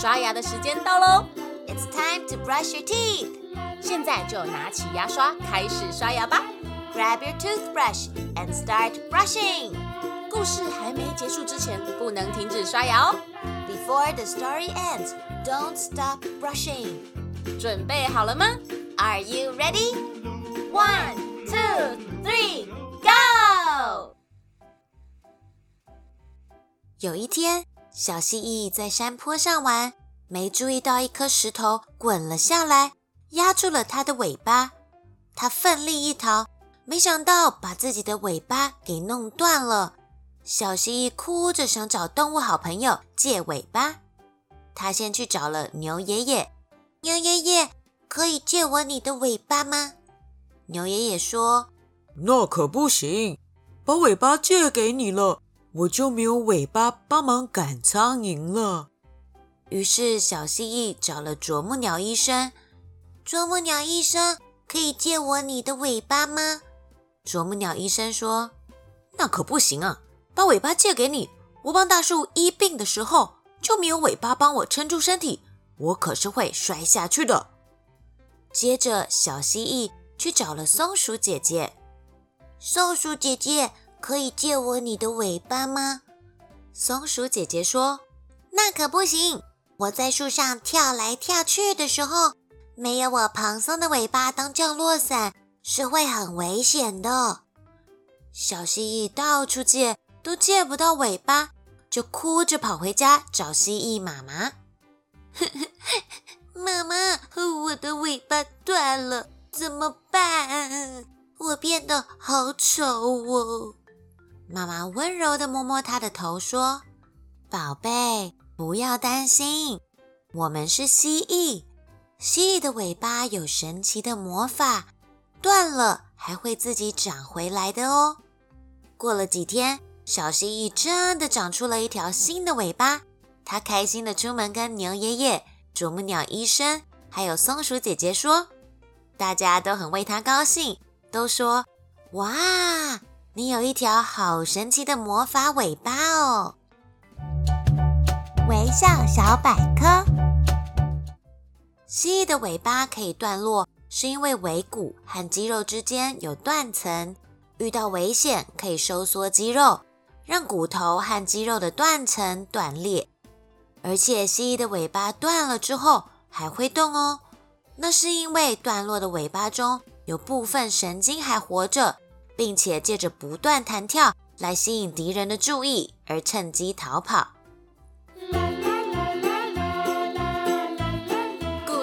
刷牙的时间到喽！It's time to brush your teeth。现在就拿起牙刷开始刷牙吧。Grab your toothbrush and start brushing。故事还没结束之前，不能停止刷牙哦。Before the story ends, don't stop brushing。准备好了吗？Are you ready? One, two, three, go！有一天，小蜥蜴在山坡上玩，没注意到一颗石头滚了下来，压住了它的尾巴。它奋力一逃，没想到把自己的尾巴给弄断了。小蜥蜴哭着想找动物好朋友借尾巴。它先去找了牛爷爷：“牛爷爷，可以借我你的尾巴吗？”牛爷爷说：“那可不行，把尾巴借给你了。”我就没有尾巴帮忙赶苍蝇了。于是小蜥蜴找了啄木鸟医生。啄木鸟医生，可以借我你的尾巴吗？啄木鸟医生说：“那可不行啊，把尾巴借给你，我帮大树医病的时候就没有尾巴帮我撑住身体，我可是会摔下去的。”接着小蜥蜴去找了松鼠姐姐。松鼠姐姐。可以借我你的尾巴吗？松鼠姐姐说：“那可不行，我在树上跳来跳去的时候，没有我蓬松的尾巴当降落伞，是会很危险的。”小蜥蜴到处借都借不到尾巴，就哭着跑回家找蜥蜴妈妈。妈妈，我的尾巴断了，怎么办？我变得好丑哦！妈妈温柔地摸摸它的头，说：“宝贝，不要担心，我们是蜥蜴。蜥蜴的尾巴有神奇的魔法，断了还会自己长回来的哦。”过了几天，小蜥蜴真的长出了一条新的尾巴。它开心地出门跟牛爷爷、啄木鸟医生还有松鼠姐姐说，大家都很为它高兴，都说：“哇！”你有一条好神奇的魔法尾巴哦！笑小百科：蜥蜴的尾巴可以断落，是因为尾骨和肌肉之间有断层，遇到危险可以收缩肌肉，让骨头和肌肉的断层断裂。而且，蜥蜴的尾巴断了之后还会动哦，那是因为断落的尾巴中有部分神经还活着。并且借着不断弹跳来吸引敌人的注意，而趁机逃跑。